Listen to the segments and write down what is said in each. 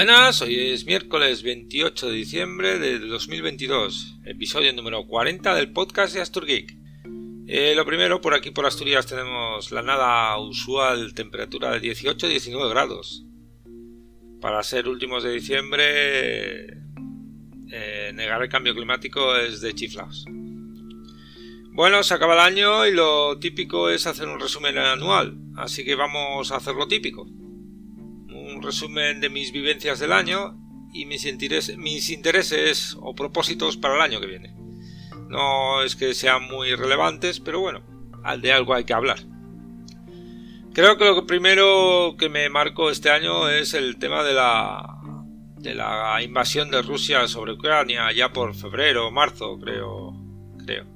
Buenas, hoy es miércoles 28 de diciembre de 2022, episodio número 40 del podcast de Asturgeek. Eh, lo primero, por aquí por Asturias tenemos la nada usual temperatura de 18-19 grados. Para ser últimos de diciembre, eh, negar el cambio climático es de chiflaos. Bueno, se acaba el año y lo típico es hacer un resumen anual, así que vamos a hacer lo típico. Resumen de mis vivencias del año y mis, mis intereses o propósitos para el año que viene. No es que sean muy relevantes, pero bueno, de algo hay que hablar. Creo que lo primero que me marcó este año es el tema de la de la invasión de Rusia sobre Ucrania ya por febrero o marzo, creo, creo.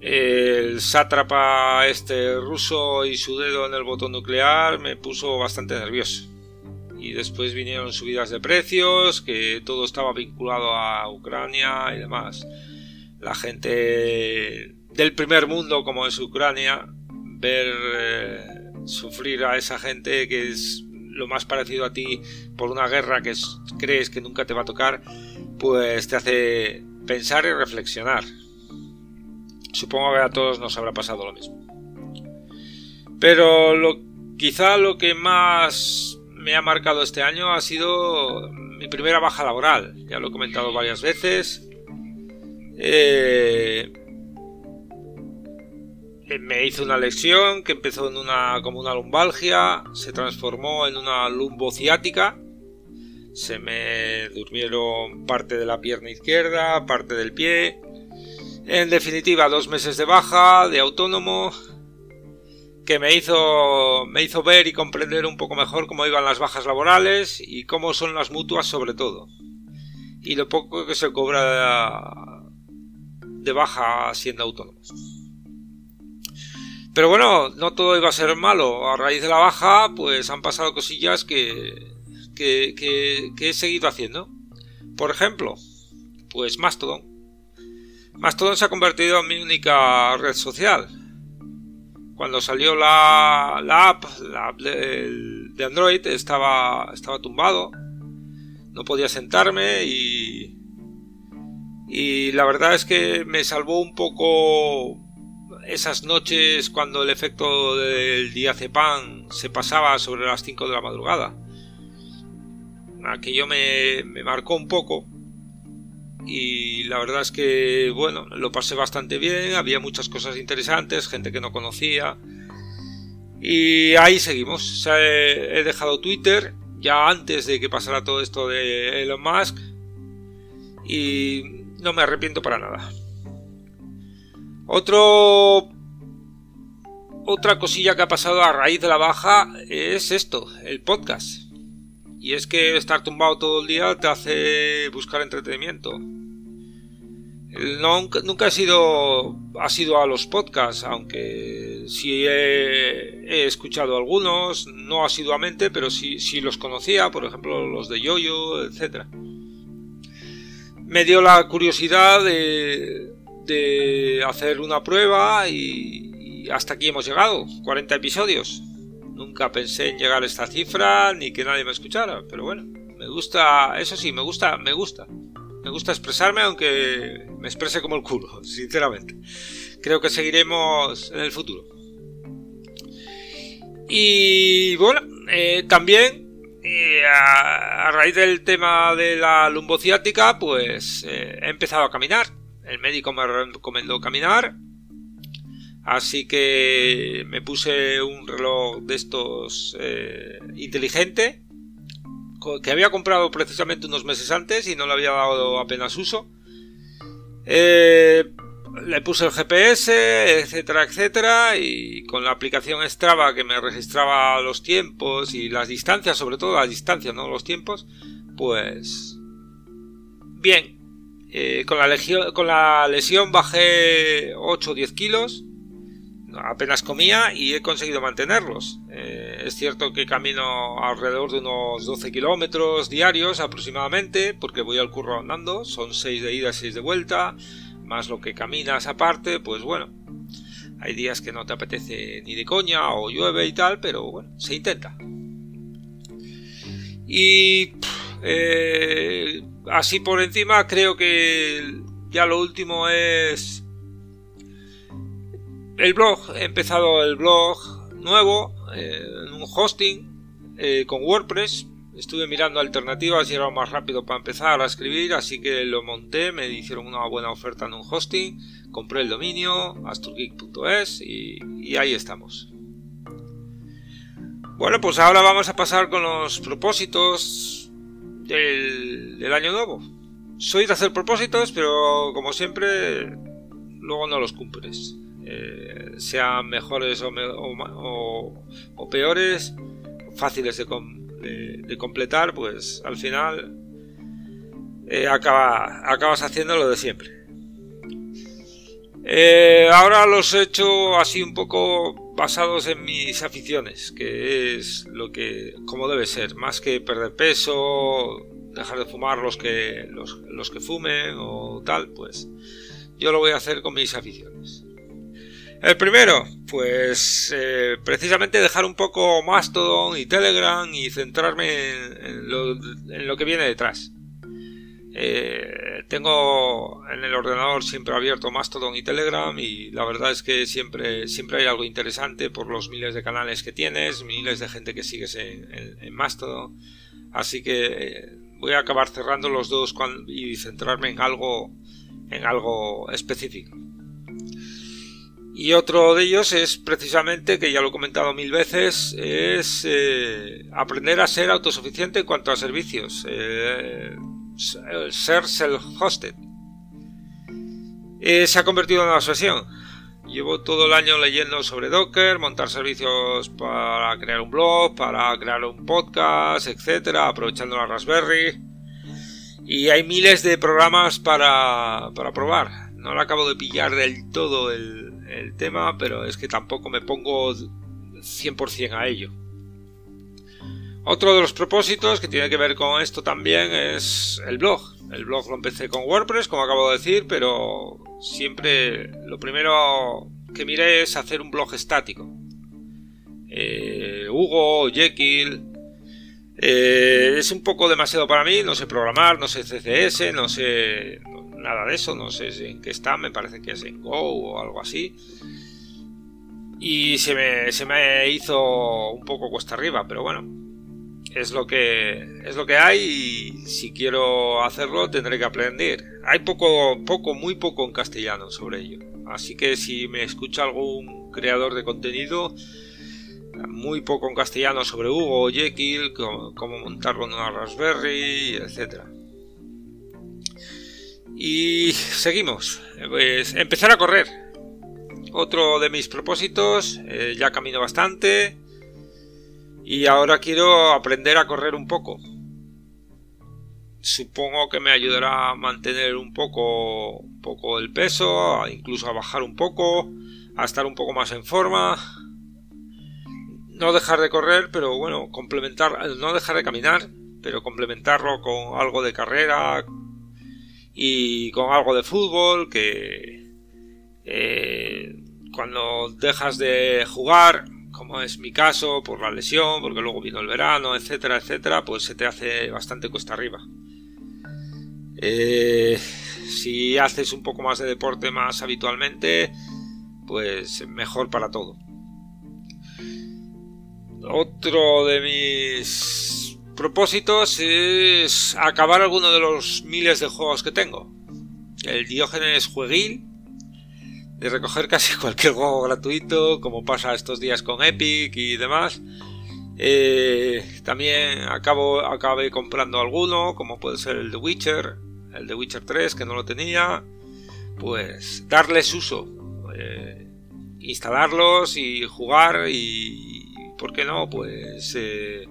El sátrapa este ruso y su dedo en el botón nuclear me puso bastante nervioso. Y después vinieron subidas de precios, que todo estaba vinculado a Ucrania y demás. La gente del primer mundo como es Ucrania, ver eh, sufrir a esa gente que es lo más parecido a ti por una guerra que crees que nunca te va a tocar, pues te hace pensar y reflexionar. Supongo que a todos nos habrá pasado lo mismo. Pero quizá lo que más me ha marcado este año ha sido mi primera baja laboral. Ya lo he comentado varias veces. Eh, me hizo una lesión que empezó en una como una lumbalgia, se transformó en una lumbociática. Se me durmieron parte de la pierna izquierda, parte del pie. En definitiva, dos meses de baja, de autónomo, que me hizo, me hizo ver y comprender un poco mejor cómo iban las bajas laborales y cómo son las mutuas sobre todo. Y lo poco que se cobra de baja siendo autónomo. Pero bueno, no todo iba a ser malo. A raíz de la baja, pues han pasado cosillas que, que, que, he seguido haciendo. Por ejemplo, pues Mastodon. Mastodon se ha convertido en mi única red social. Cuando salió la, app, la app de, de, Android, estaba, estaba tumbado. No podía sentarme y... Y la verdad es que me salvó un poco esas noches cuando el efecto del diazepam se pasaba sobre las 5 de la madrugada. Aquello me, me marcó un poco y la verdad es que bueno, lo pasé bastante bien, había muchas cosas interesantes, gente que no conocía y ahí seguimos. he dejado Twitter ya antes de que pasara todo esto de Elon Musk y no me arrepiento para nada. Otro otra cosilla que ha pasado a raíz de la baja es esto, el podcast. Y es que estar tumbado todo el día te hace buscar entretenimiento. nunca he sido, ha sido a los podcasts, aunque sí he, escuchado algunos, no asiduamente, pero sí, sí los conocía, por ejemplo los de Yoyo, etc. Me dio la curiosidad de, de hacer una prueba y, hasta aquí hemos llegado, 40 episodios. Nunca pensé en llegar a esta cifra ni que nadie me escuchara, pero bueno, me gusta, eso sí, me gusta, me gusta. Me gusta expresarme aunque me exprese como el culo, sinceramente. Creo que seguiremos en el futuro. Y bueno, eh, también eh, a, raíz del tema de la lumbociática, pues eh, he empezado a caminar el médico me recomendó caminar. Así que me puse un reloj de estos eh, inteligente que había comprado precisamente unos meses antes y no le había dado apenas uso. Eh, le puse el GPS, etcétera, etcétera, y con la aplicación Strava que me registraba los tiempos y las distancias, sobre todo las distancias, no los tiempos, pues bien, eh, con, la con la lesión bajé 8 o 10 kilos, apenas comía y he conseguido mantenerlos. Eh, es cierto que camino alrededor de unos 12 kilómetros diarios aproximadamente, porque voy al curro andando, son 6 de ida, 6 de vuelta, más lo que caminas aparte, pues bueno, hay días que no te apetece ni de coña o llueve y tal, pero bueno, se intenta. Y eh, así por encima creo que ya lo último es el blog. He empezado el blog nuevo eh, en un hosting eh, con WordPress. Estuve mirando alternativas y era más rápido para empezar a escribir, así que lo monté, me hicieron una buena oferta en un hosting, compré el dominio asturgeek.es y, ahí estamos. Bueno, pues ahora vamos a pasar con los propósitos del, año nuevo. Soy de hacer propósitos, pero como siempre, luego no los cumples. Eh, sean mejores o, peores, fáciles de, completar, pues al final eh, acaba, acabas haciendo lo de siempre. Eh, ahora los he hecho así un poco basados en mis aficiones, que es lo que, como debe ser, más que perder peso, dejar de fumar los que, los, que fumen o tal, pues yo lo voy a hacer con mis aficiones. El primero, pues eh, precisamente dejar un poco Mastodon y Telegram y centrarme en, lo, que viene detrás. Eh, tengo en el ordenador siempre abierto Mastodon y Telegram y la verdad es que siempre, siempre hay algo interesante por los miles de canales que tienes, miles de gente que sigues en, Mastodon. Así que eh, voy a acabar cerrando los dos y centrarme en algo, en algo específico. Y otro de ellos es precisamente, que ya lo he comentado mil veces, es eh, aprender a ser autosuficiente en cuanto a servicios ser self-hosted. Eh, se ha convertido en una obsesión. Llevo todo el año leyendo sobre Docker, montar servicios para crear un blog, para crear un podcast, etcétera, aprovechando la Raspberry. Y hay miles de programas para, para probar. No lo acabo de pillar del todo el, el tema, pero es que tampoco me pongo 100% a ello. Otro de los propósitos que tiene que ver con esto también es el blog. El blog lo empecé con WordPress, como acabo de decir, pero siempre lo primero que miré es hacer un blog estático. Eh, Hugo, Jekyll, eh, es un poco demasiado para mí, no sé programar, no sé CSS, no sé nada de eso, no sé en qué está, me parece que es en Go o algo así. Y se me, se me hizo un poco cuesta arriba, pero bueno, es lo que es lo que hay y si quiero hacerlo tendré que aprender. Hay poco, poco, muy poco en castellano sobre ello. Así que si me escucha algún creador de contenido, muy poco en castellano sobre Hugo Jekyll, cómo, montarlo en una Raspberry, etcétera. Y seguimos. Pues empezar a correr. Otro de mis propósitos, eh, ya camino bastante y ahora quiero aprender a correr un poco. Supongo que me ayudará a mantener un poco, un poco el peso, incluso a bajar un poco, a estar un poco más en forma. No dejar de correr, pero bueno, complementar, no dejar de caminar, pero complementarlo con algo de carrera y con algo de fútbol que eh, cuando dejas de jugar como es mi caso, por la lesión, porque luego vino el verano, etcétera, etcétera, pues se te hace bastante cuesta arriba. Eh, si haces un poco más de deporte más habitualmente, pues mejor para todo. Otro de mis propósitos es acabar alguno de los miles de juegos que tengo. El Diógenes Jueguil, de recoger casi cualquier juego gratuito, como pasa estos días con Epic y demás. Eh, también acabo, acabé comprando alguno, como puede ser el de Witcher, el de Witcher 3, que no lo tenía. Pues darles uso, eh, instalarlos y jugar y, ¿por qué no? Pues eh,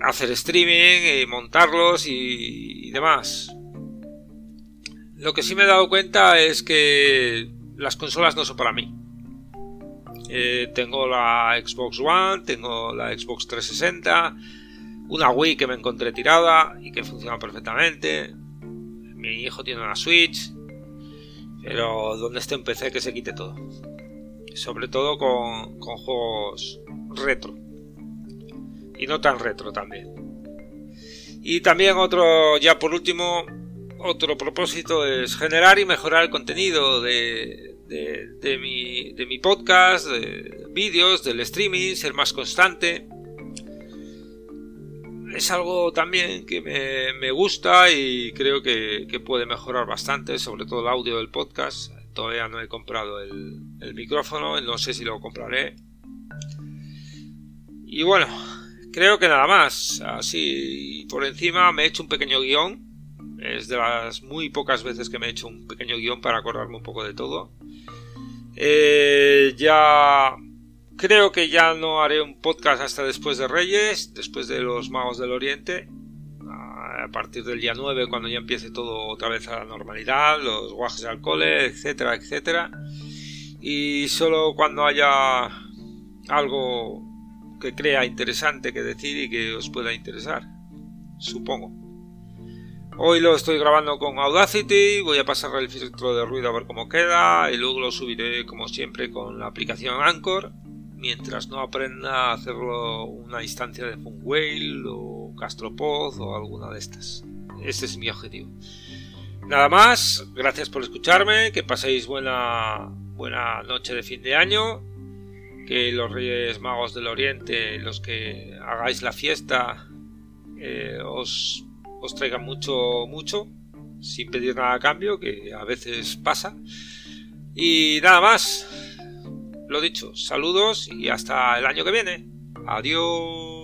hacer streaming y montarlos y demás. Lo que sí me he dado cuenta es que las consolas no son para mí. Eh, tengo la Xbox One, tengo la Xbox 360, una Wii que me encontré tirada y que funciona perfectamente. Mi hijo tiene una Switch, pero donde esté en PC que se quite todo. Sobre todo con juegos retro. Y no tan retro también. Y también otro, ya por último, otro propósito es generar y mejorar el contenido de, de, mi, de mi podcast, de vídeos, del streaming, ser más constante. Es algo también que me, gusta y creo que, puede mejorar bastante, sobre todo el audio del podcast. Todavía no he comprado el, el micrófono, no sé si lo compraré. Y bueno, creo que nada más. Así por encima me he hecho un pequeño guion. Es de las muy pocas veces que me he hecho un pequeño guion para acordarme un poco de todo. Eh, ya creo que ya no haré un podcast hasta después de Reyes, después de los Magos del Oriente. A partir del día 9, cuando ya empiece todo otra vez a la normalidad, los guajes de alcohol, etcétera, etcétera. Y solo cuando haya algo que crea interesante que decir y que os pueda interesar, supongo. Hoy lo estoy grabando con Audacity, voy a pasar el filtro de ruido a ver cómo queda y luego lo subiré como siempre con la aplicación Anchor mientras no aprenda a hacerlo una instancia de Funwhale o Castropod o alguna de estas. Este es mi objetivo. Nada más, gracias por escucharme, que paséis buena, buena noche de fin de año, que los Reyes Magos del Oriente, los que hagáis la fiesta, eh, os os traigan mucho, mucho, sin pedir nada a cambio, que a veces pasa. Y nada más. Lo dicho, saludos y hasta el año que viene. Adiós.